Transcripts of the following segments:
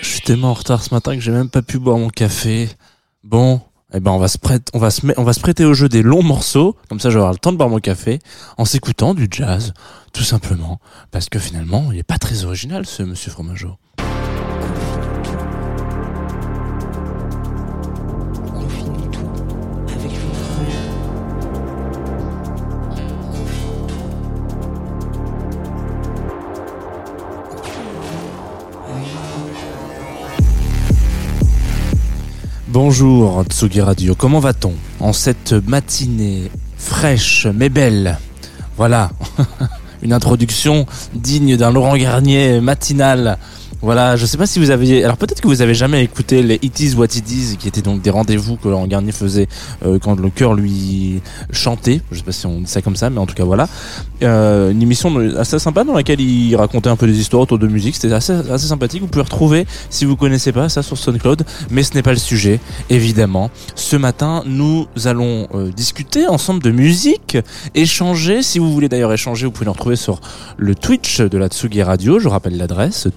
Je suis tellement en retard ce matin que j'ai même pas pu boire mon café. Bon, eh ben on va se prêter, on va se on se prêter au jeu des longs morceaux, comme ça j'aurai le temps de boire mon café en s'écoutant du jazz, tout simplement, parce que finalement il est pas très original ce Monsieur Fromageau. Bonjour Tsugi Radio, comment va-t-on en cette matinée fraîche mais belle? Voilà, une introduction digne d'un Laurent Garnier matinal. Voilà, je sais pas si vous aviez. Alors peut-être que vous avez jamais écouté les It Is What It Is, qui étaient donc des rendez-vous que Laurent Garnier faisait euh, quand le cœur lui chantait. Je sais pas si on dit ça comme ça, mais en tout cas voilà. Euh, une émission assez sympa dans laquelle il racontait un peu des histoires autour de musique. C'était assez, assez sympathique. Vous pouvez retrouver, si vous connaissez pas, ça sur SoundCloud. Mais ce n'est pas le sujet, évidemment. Ce matin, nous allons euh, discuter ensemble de musique, échanger. Si vous voulez d'ailleurs échanger, vous pouvez nous retrouver sur le Twitch de la Tsugi Radio. Je rappelle l'adresse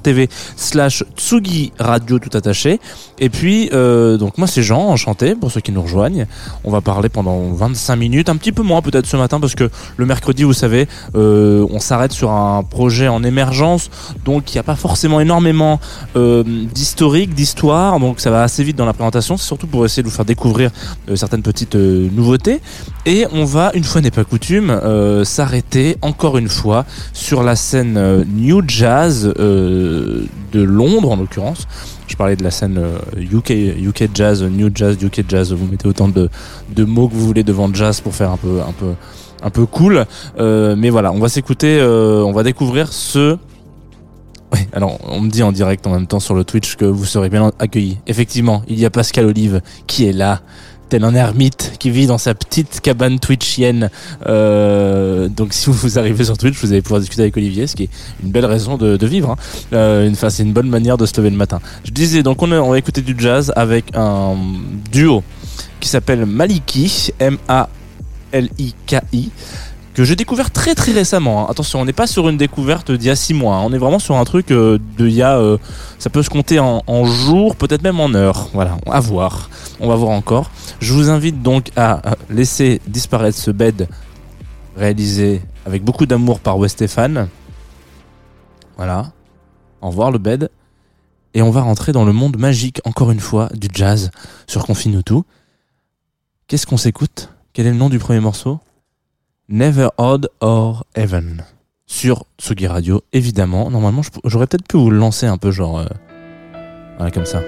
twitch.tv slash Tsugi Radio tout attaché. Et puis, euh, donc moi c'est Jean, enchanté pour ceux qui nous rejoignent. On va parler pendant 25 minutes, un petit peu moins peut-être ce matin parce que le mercredi, vous savez, euh, on s'arrête sur un projet en émergence, donc il n'y a pas forcément énormément euh, d'historique, d'histoire, donc ça va assez vite dans la présentation. C'est surtout pour essayer de vous faire découvrir euh, certaines petites euh, nouveautés. Et on va, une fois n'est pas coutume, s'arrêter encore une fois sur la scène New Jazz euh, de Londres en l'occurrence. Je parlais de la scène euh, UK, UK Jazz, New Jazz, UK Jazz. Vous mettez autant de, mots que vous voulez devant Jazz pour faire un peu cool. Euh, mais voilà, on va s'écouter, euh, on va découvrir ce. Oui, alors on me dit en direct en même temps sur le Twitch que vous serez bien accueillis. Effectivement, il y a Pascal Olive qui est là, tel un ermite qui vit dans sa petite cabane twitchienne. Euh, donc si vous arrivez sur Twitch, vous allez pouvoir discuter avec Olivier, ce qui est une belle raison de, de vivre. Hein. Euh, enfin, c'est une bonne manière de se lever le matin. Je disais, donc on, a- on va écouter du jazz avec un duo qui s'appelle Maliki, M-A-L-I-K-I que j'ai découvert très très récemment. hein. Attention, on n'est pas sur une découverte d'il y a six mois. hein. On est vraiment sur un truc euh, de il y a. euh, ça peut se compter en, en jours, peut-être même en heures. Voilà, à voir. On va voir encore. Je vous invite donc à euh, laisser disparaître ce bed réalisé avec beaucoup d'amour par Westéphane. Voilà. Au revoir le bed. Et on va rentrer dans le monde magique, encore une fois, du jazz sur Confine tout. Qu'est-ce qu'on s'écoute? Quel est le nom du premier morceau? Never Odd or Even sur Tsugi Radio, évidemment. Normalement, j'aurais peut-être pu vous lancer un peu genre... euh, voilà, comme ça.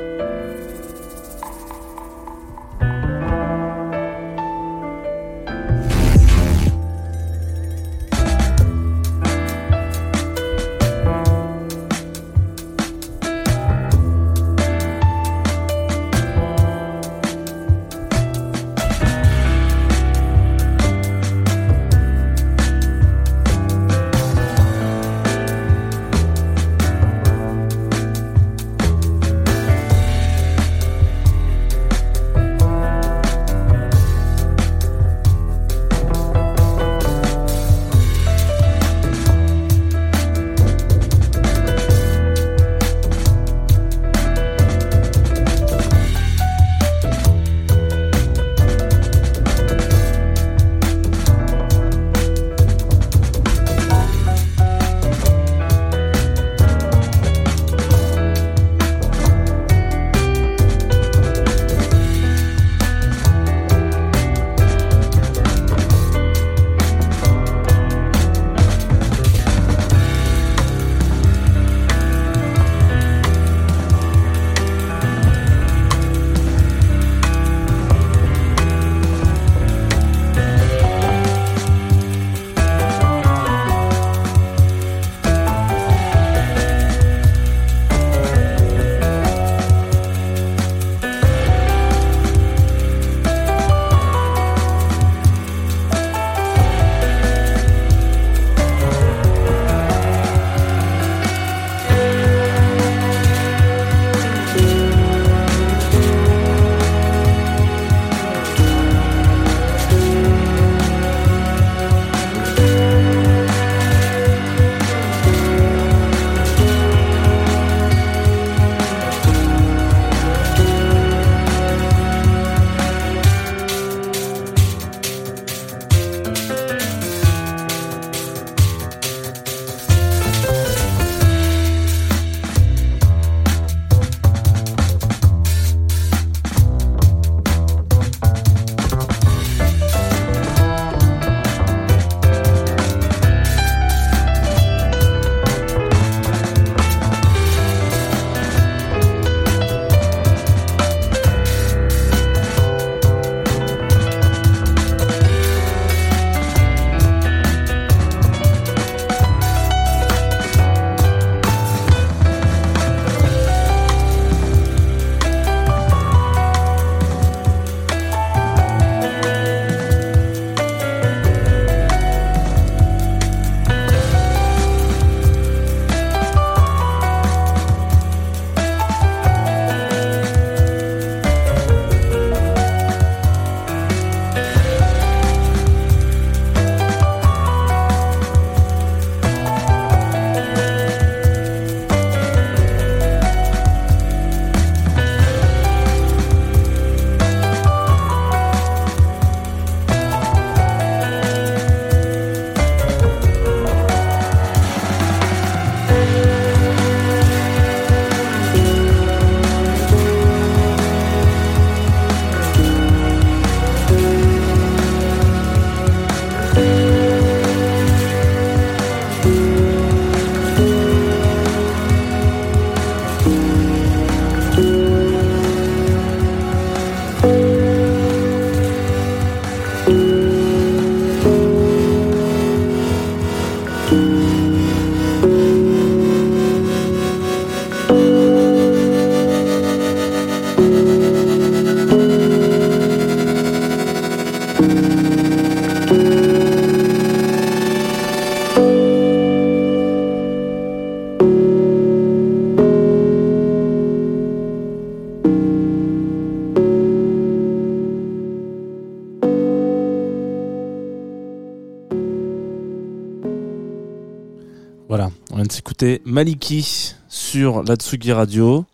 S'écouter Maliki sur la Tsugi Radio.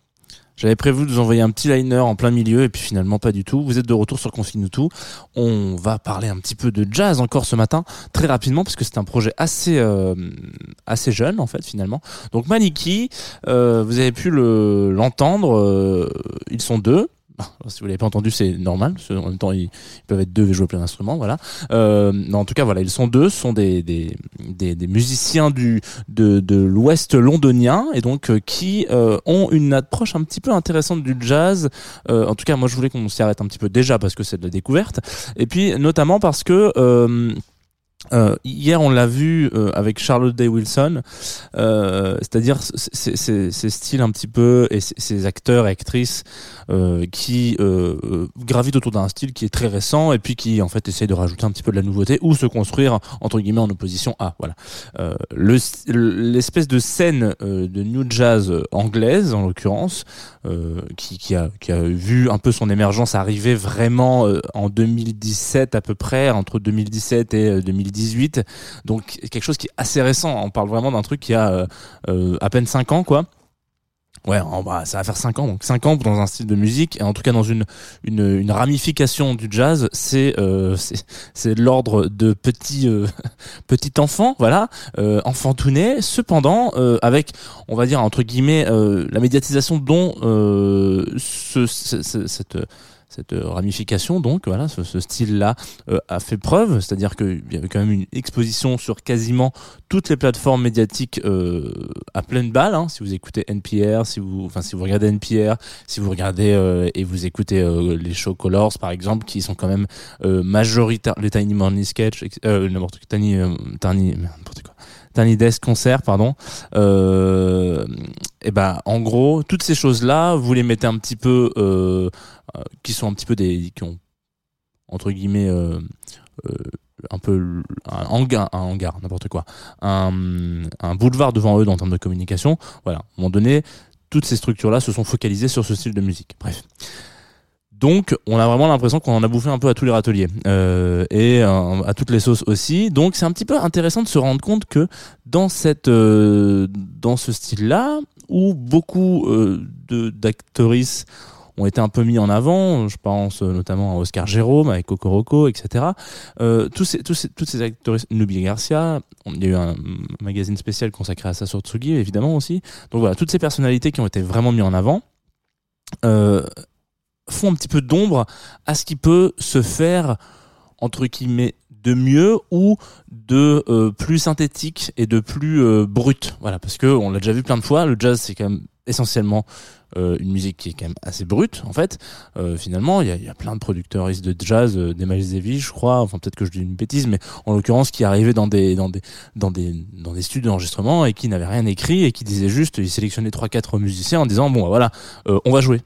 J'avais prévu de vous envoyer un petit liner en plein milieu et puis finalement pas du tout. Vous êtes de retour sur Confine tout. On va parler un petit peu de jazz encore ce matin, très rapidement parce que c'est un projet assez euh, assez jeune en fait finalement. Donc Maliki, euh, vous avez pu le l'entendre. euh, ils sont deux. Si vous l'avez pas entendu, c'est normal. parce En même temps, ils, peuvent être deux et jouer plein d'instruments, voilà. Euh, en tout cas, voilà, ils sont deux, sont des des, des, des musiciens du de, de l'Ouest londonien et donc euh, qui euh, ont une approche un petit peu intéressante du jazz. Euh, en tout cas, moi, je voulais qu'on s'y arrête un petit peu déjà parce que c'est de la découverte, et puis notamment parce que euh, hier, on l'a vu euh, avec Charlotte Day Wilson, euh, c'est-à-dire ces- styles un petit peu et ces- acteurs et actrices qui gravitent autour d'un style qui est très récent et puis qui en fait essaye de rajouter un petit peu de la nouveauté ou se construire entre guillemets en opposition à voilà. Le l'espèce de scène de new jazz anglaise en l'occurrence qui, a qui a vu un peu son émergence arriver vraiment en 2017 à peu près entre 2017 et euh, 2018 donc quelque chose qui est assez récent. On parle vraiment d'un truc qui a euh, euh, à peine 5 ans quoi. Ouais, ça va faire 5 ans, donc 5 ans dans un style de musique, et en tout cas dans une, une, ramification du jazz, c'est euh, c'est l'ordre de petit euh, petit enfant, voilà, euh, enfant tout né. Cependant, euh, avec, on va dire entre guillemets, la médiatisation dont ce- cette cette ramification, donc voilà, ce, ce style-là euh, a fait preuve, c'est-à-dire qu'il y avait quand même une exposition sur quasiment toutes les plateformes médiatiques euh, à pleine balle. Hein, si vous écoutez NPR, si vous, enfin si vous regardez NPR, si vous regardez euh, et vous écoutez euh, les shows Colors par exemple, qui sont quand même euh, majoritaires, les Tiny Morning Sketch, euh, n'importe Tiny, euh, Tiny, n'importe quoi. Tiny Desk Concert, pardon. Euh, et ben, en gros, toutes ces choses-là, vous les mettez un petit peu, euh, euh, qui sont un petit peu des, qui ont entre guillemets euh, un peu un hangar, un hangar, n'importe quoi, un, un boulevard devant eux en termes de communication. Voilà, à un moment donné, toutes ces structures-là se sont focalisées sur ce style de musique. Bref. Donc, on a vraiment l'impression qu'on en a bouffé un peu à tous les râteliers euh, et euh, à toutes les sauces aussi. Donc, c'est un petit peu intéressant de se rendre compte que dans cette, euh, dans ce style-là, où beaucoup euh, de d'actrices ont été un peu mis en avant. Je pense euh, notamment à Oscar Jérôme avec Cocoroco, etc. Euh, tous ces, tous ces, toutes ces actrices, Nubia Garcia, il y a eu un magazine spécial consacré à ça sur Tsugi, évidemment aussi. Donc voilà, toutes ces personnalités qui ont été vraiment mis en avant euh, font un petit peu d'ombre à ce qui peut se faire entre guillemets de mieux ou de euh, plus synthétique et de plus euh, brut. Voilà, parce que on l'a déjà vu plein de fois, le jazz c'est quand même essentiellement euh, une musique qui est quand même assez brute en fait. Finalement, il y a, plein de producteurs de jazz, des Zevi, je crois. Enfin, peut-être que je dis une bêtise, mais en l'occurrence, qui arrivaient dans des dans des dans des dans des studios d'enregistrement et qui n'avaient rien écrit et qui disaient juste, ils sélectionnaient trois quatre musiciens en disant bon, voilà, on va jouer.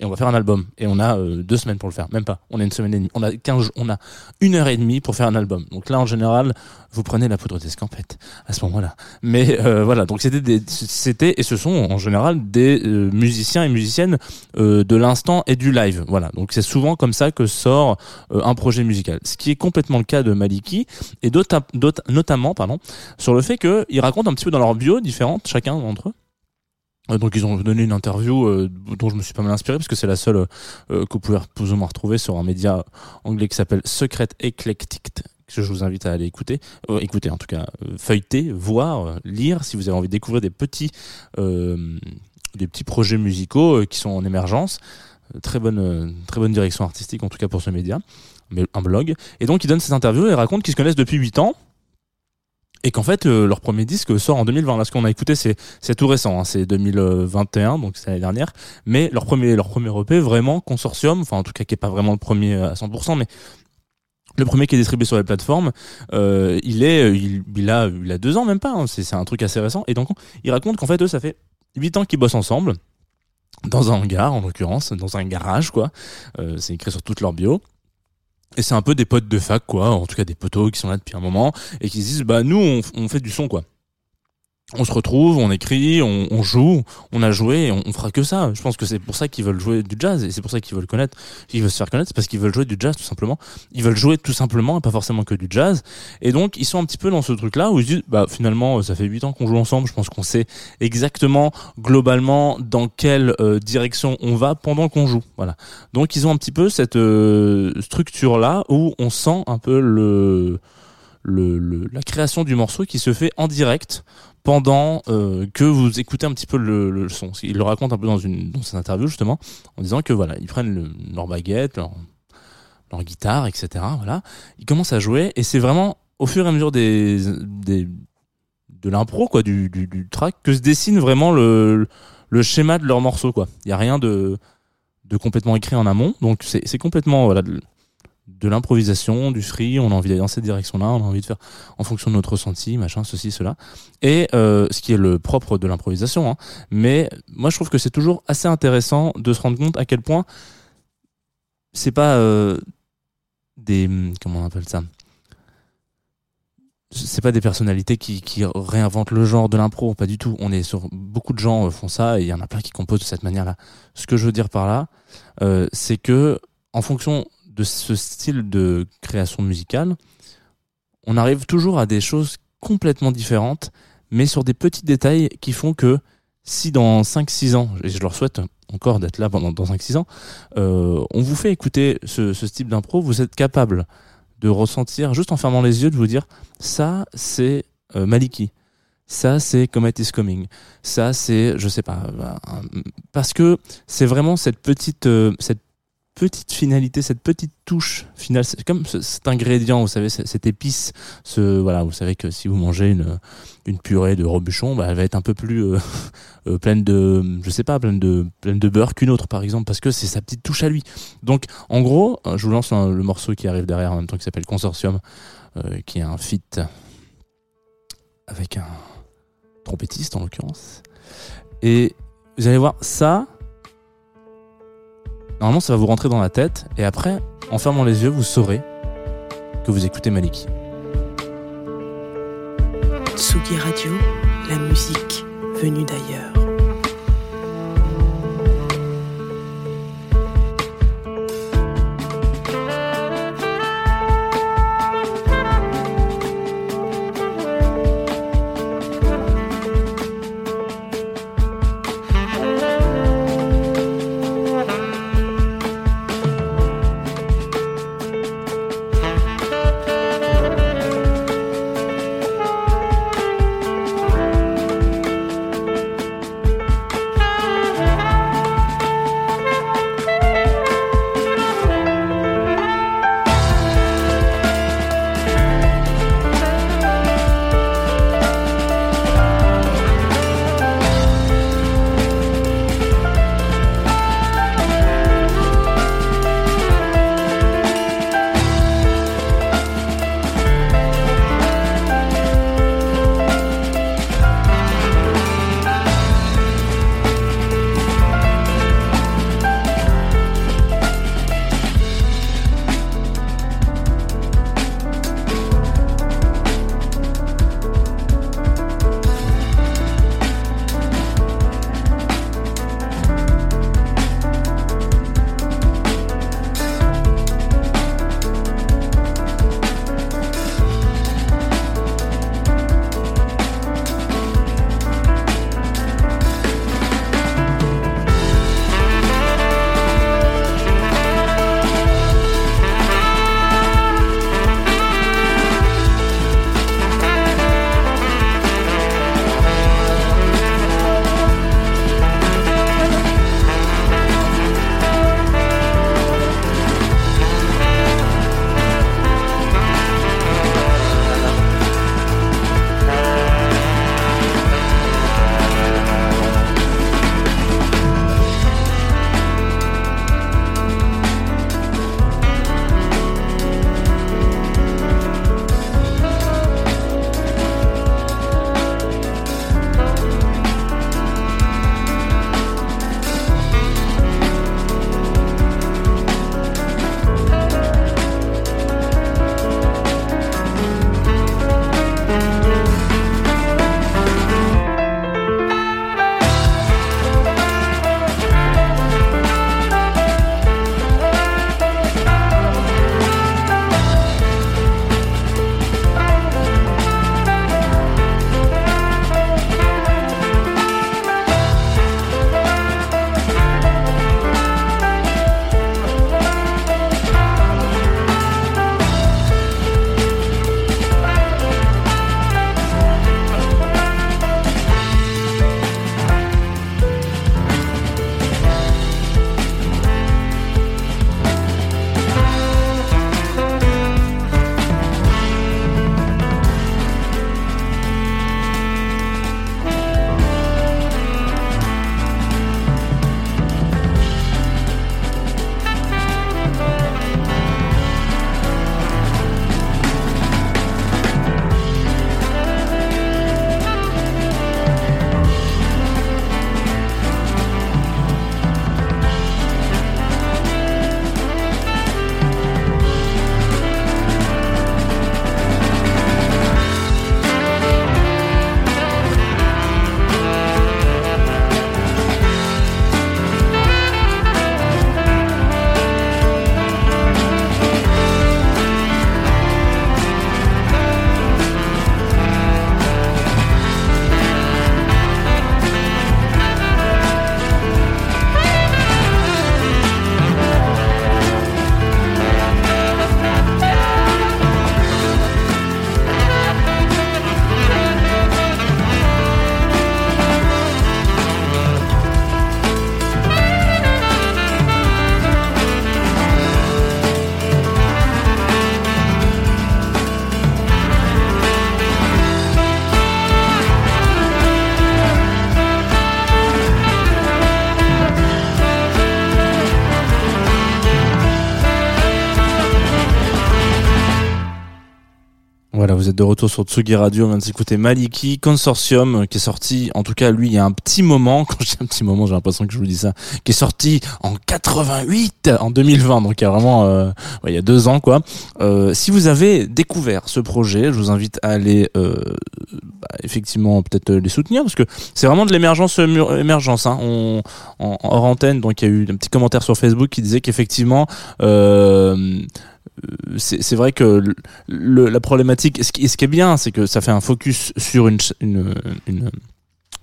Et on va faire un album. Et on a euh, deux semaines pour le faire. Même pas. On a une semaine et demie. On a 15 jours- on a une heure et demie pour faire un album. Donc là, en général, vous prenez la poudre d'escampette à ce moment-là. Mais euh, voilà. Donc c'était c'était et ce sont en général des euh, musiciens et musiciennes de l'instant et du live. Voilà. Donc c'est souvent comme ça que sort un projet musical. Ce qui est complètement le cas de Maliki et d'autres, d'autres- notamment, pardon, sur le fait qu'ils racontent un petit peu dans leur bio différentes, chacun d'entre eux. Euh, Donc ils ont donné une interview euh, dont je me suis pas mal inspiré parce que c'est la seule euh, que vous pouvez plus ou moins retrouver sur un média anglais qui s'appelle Secret Eclectic que je vous invite à aller écouter, euh, écouter en tout cas, feuilleter, voir, lire si vous avez envie de découvrir des petits, des petits projets musicaux qui sont en émergence. Très bonne, très bonne direction artistique en tout cas pour ce média, mais un blog. Et donc ils donnent cette interview et racontent qu'ils se connaissent depuis 8 ans et qu'en fait euh, leur premier disque sort en 2020 là ce qu'on a écouté c'est c'est tout récent hein, c'est 2021 donc c'est l'année dernière mais leur premier leur premier EP vraiment consortium enfin en tout cas qui est pas vraiment le premier à 100% mais le premier qui est distribué sur les plateformes, euh, il est, il, il a, il a deux ans même pas. hein, c'est c'est un truc assez récent. Et donc, il raconte qu'en fait, eux, ça fait huit ans qu'ils bossent ensemble dans un hangar, en l'occurrence, dans un garage, quoi. Euh, c'est écrit sur toute leur bio. Et c'est un peu des potes de fac, quoi. En tout cas, des potos qui sont là depuis un moment et qui se disent, bah nous, on fait du son, quoi. On se retrouve, on écrit, on, on joue, on a joué, et on, on fera que ça. Je pense que c'est pour ça qu'ils veulent jouer du jazz et c'est pour ça qu'ils veulent connaître, qu'ils veulent se faire connaître, c'est parce qu'ils veulent jouer du jazz tout simplement. Ils veulent jouer tout simplement et pas forcément que du jazz. Et donc ils sont un petit peu dans ce truc-là où ils se disent, bah finalement ça fait huit ans qu'on joue ensemble, je pense qu'on sait exactement globalement dans quelle euh, direction on va pendant qu'on joue. Voilà. Donc ils ont un petit peu cette euh, structure-là où on sent un peu le le, le- la création du morceau qui se fait en direct pendant euh, que vous écoutez un petit peu le, son. Il le raconte un peu dans une dans cette interview justement en disant que voilà ils prennent le- leur baguette, leur, guitare, etc. Voilà, ils commencent à jouer et c'est vraiment au fur et à mesure des, des de l'impro quoi du, du, du track que se dessine vraiment le le schéma de leur morceau quoi. Il y a rien de de complètement écrit en amont donc c'est complètement voilà de l'improvisation, du free, on a envie d'aller dans cette direction-là, on a envie de faire en fonction de notre ressenti, machin, ceci, cela. Et euh, ce qui est le propre de l'improvisation. Hein. Mais moi, je trouve que c'est toujours assez intéressant de se rendre compte à quel point c'est pas euh, des comment on appelle ça? C'est pas des personnalités qui, qui réinventent le genre de l'impro, pas du tout. On est sur beaucoup de gens euh, font ça et il y en a plein qui composent de cette manière-là. Ce que je veux dire par là, euh, c'est que en fonction de ce style de création musicale, on arrive toujours à des choses complètement différentes, mais sur des petits détails qui font que si dans 5-6 ans, et je leur souhaite encore d'être là pendant dans 5-6 ans, euh, on vous fait écouter ce, type d'impro, vous êtes capable de ressentir, juste en fermant les yeux, de vous dire ça c'est euh, Maliki, ça c'est Comet is Coming, ça c'est, je sais pas, parce que c'est vraiment cette petite, euh, cette petite finalité, cette petite touche finale, c'est comme ce- cet ingrédient, vous savez, cette épice, ce voilà, vous savez que si vous mangez une purée de robuchon, bah, elle va être un peu plus euh, euh, pleine de, je sais pas, pleine de pleine de beurre qu'une autre par exemple, parce que c'est sa petite touche à lui. Donc en gros, euh, je vous lance le morceau qui arrive derrière en même temps qui s'appelle Consortium, qui est un feat avec un trompettiste en l'occurrence. Et vous allez voir ça. Normalement, ça va vous rentrer dans la tête, et après, en fermant les yeux, vous saurez que vous écoutez Maliki. Tsugi Radio, la musique venue d'ailleurs. Voilà, vous êtes de retour sur Tsugi Radio. On vient de s'écouter Maliki Consortium, qui est sorti, en tout cas, lui, il y a un petit moment, quand j'ai un petit moment, j'ai l'impression que je vous dis ça, qui est sorti en 88, en 2020, donc il y a vraiment, euh, ouais, il y a deux ans, quoi. Euh, si vous avez découvert ce projet, je vous invite à aller, euh, bah, effectivement, peut-être les soutenir, parce que c'est vraiment de l'émergence, euh, émergence, hein. On, en, hors antenne, donc il y a eu un petit commentaire sur Facebook qui disait qu'effectivement, euh, c'est c'est vrai que la problématique, ce qui, est bien, c'est que ça fait un focus sur une,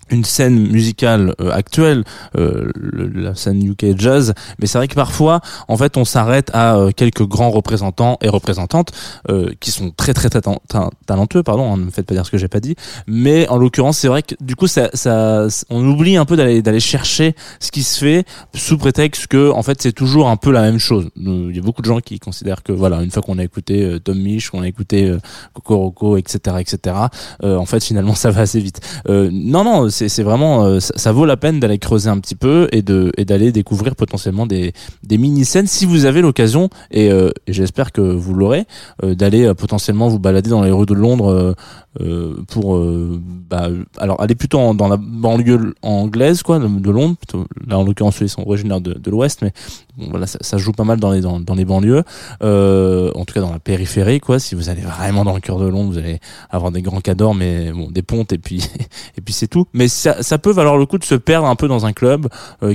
une scène musicale euh, actuelle, euh, le- la scène UK jazz, mais c'est vrai que parfois, en fait, on s'arrête à euh, quelques grands représentants et représentantes euh, qui sont très très, très ta- ta- talentueux, pardon, hein, ne me faites pas dire ce que j'ai pas dit, mais en l'occurrence, c'est vrai que du coup, ça, ça, on oublie un peu d'aller d'aller chercher ce qui se fait sous prétexte que en fait c'est toujours un peu la même chose. Il y a beaucoup de gens qui considèrent que voilà, une fois qu'on a écouté euh, Tom Misch, qu'on a écouté euh, Cocoroco, etc., etc., euh, en fait finalement ça va assez vite. Non, non, c'est vraiment euh, ça, ça vaut la peine d'aller creuser un petit peu et de et d'aller découvrir potentiellement des des mini scènes si vous avez l'occasion et, euh, j'espère que vous l'aurez euh, d'aller potentiellement vous balader dans les rues de Londres. Euh, pour euh, bah, alors aller plutôt en- dans la banlieue anglaise quoi de, Londres là en l'occurrence ils sont originaires de, de l'Ouest mais bon, voilà ça, ça joue pas mal dans les dans, dans les banlieues. Euh, en tout cas dans la périphérie quoi. Si vous allez vraiment dans le cœur de Londres vous allez avoir des grands cadors mais bon des pontes et puis et puis c'est tout. Mais ça, ça peut valoir le coup de se perdre un peu dans un club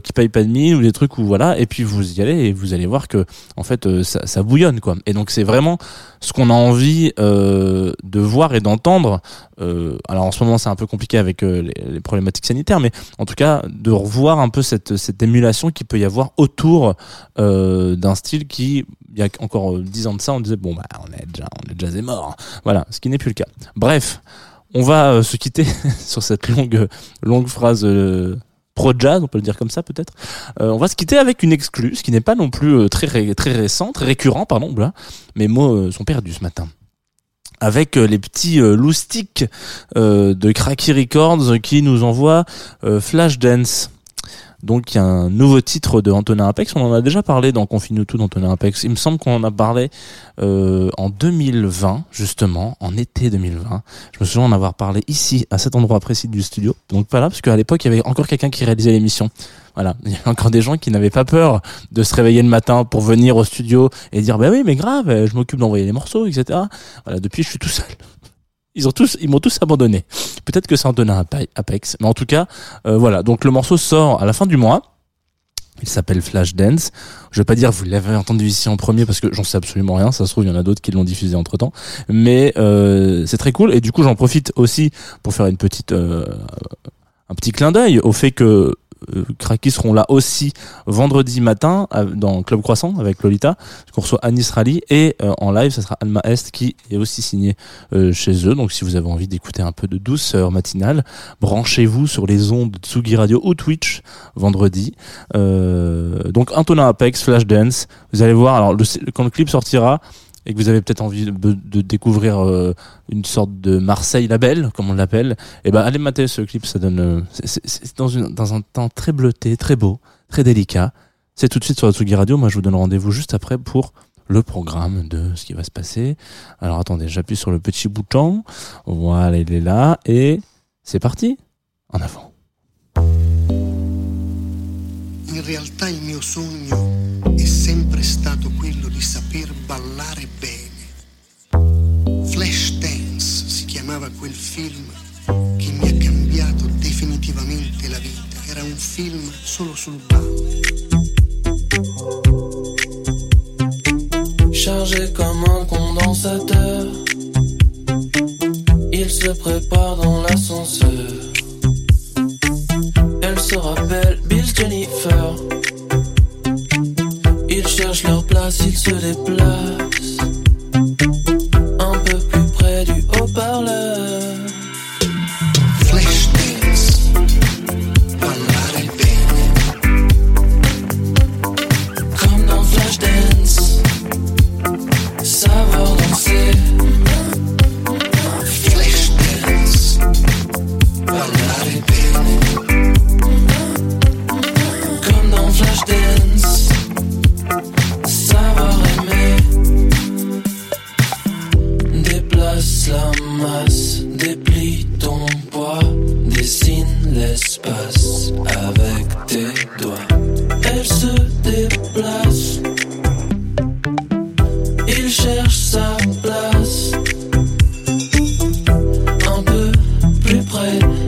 qui paye pas de mine ou des trucs où voilà et puis vous y allez et vous allez voir que en fait ça, ça bouillonne quoi. Et donc c'est vraiment ce qu'on a envie de voir et d'entendre euh, alors en ce moment c'est un peu compliqué avec euh, les, problématiques sanitaires mais en tout cas de revoir un peu cette, émulation qui peut y avoir autour euh, d'un style qui il y a encore dix ans de ça on disait bon bah on est déjà on est déjà des morts voilà ce qui n'est plus le cas. Bref on va se quitter sur cette longue phrase euh, pro jazz on peut le dire comme ça peut-être. On va se quitter avec une exclue ce qui n'est pas non plus très très récent très récurrent pardon là mes mots sont perdus ce matin avec euh, les petits euh, loustiques euh, de Cracky Records qui nous envoient euh, Flashdance. Donc il y a un nouveau titre de Antonin Apex, on en a déjà parlé dans Confine tout d'Antonin Apex. Il me semble qu'on en a parlé euh, en 2020 justement, en été 2020. Je me souviens en avoir parlé ici à cet endroit précis du studio. Donc pas là parce qu'à l'époque il y avait encore quelqu'un qui réalisait l'émission. Voilà, il y avait encore des gens qui n'avaient pas peur de se réveiller le matin pour venir au studio et dire bah oui mais grave, je m'occupe d'envoyer les morceaux, etc. Voilà, depuis je suis tout seul. Ils ont tous, ils m'ont tous abandonné. Peut-être que ça en donne un Ape- Apex, mais en tout cas, euh, voilà. Donc le morceau sort à la fin du mois. Il s'appelle Flashdance. Je vais pas dire vous l'avez entendu ici en premier parce que j'en sais absolument rien. Ça se trouve il y en a d'autres qui l'ont diffusé entre temps, mais euh, c'est très cool. Et du coup j'en profite aussi pour faire une petite, euh, un petit clin d'œil au fait que Kraki seront là aussi vendredi matin dans Club Croissant avec Lolita, qu'on reçoit Anis Rally et euh, en live ça sera Alma Est qui est aussi signé euh, chez eux. Donc si vous avez envie d'écouter un peu de douceur matinale, branchez-vous sur les ondes de Tsugi Radio ou Twitch vendredi. Euh, donc Antonin Apex, Flashdance, vous allez voir. Alors quand le clip sortira et que vous avez peut-être envie de, découvrir euh, une sorte de Marseille label, comme on l'appelle, et ben allez mater ce clip. Ça donne, euh, c'est- dans un temps très bleuté, très beau, très délicat. C'est tout de suite sur la Tsugi Radio. Moi, je vous donne rendez-vous juste après pour le programme de ce qui va se passer. Alors attendez, j'appuie sur le petit bouton. Voilà, il est là. Et c'est parti. En avant. In realtà il mio sogno è sempre stato quello film la. Era un film solo sul ballo. Chargé comme un condensateur, il se prépare dans l'ascenseur. Elle se rappelle Bill Jennifer. Ils cherchent leur place, ils se déplacent. side.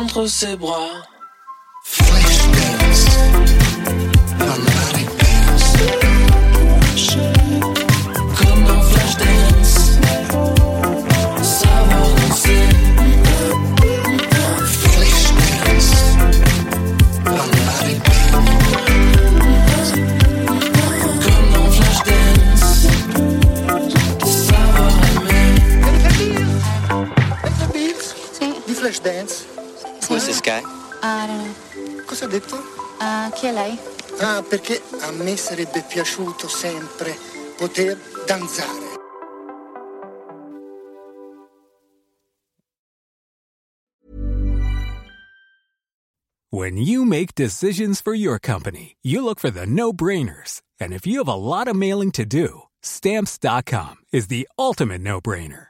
Entre ses bras. Flashdance. Ballare dance. Comme dans Flashdance, savoir danser. Flashdance. Ballare dance. Comme dans Flashdance, savoir aimer. Beats? Sì, Di Flashdance? Who's this guy? ah, no, no. Cosa ha detto? Ah, chi è lei? Ah, perché a me sarebbe piaciuto sempre poter danzare. When you make decisions for your company, you look for the no brainers. And if you have a lot of mailing to do, stamps.com is the ultimate no brainer.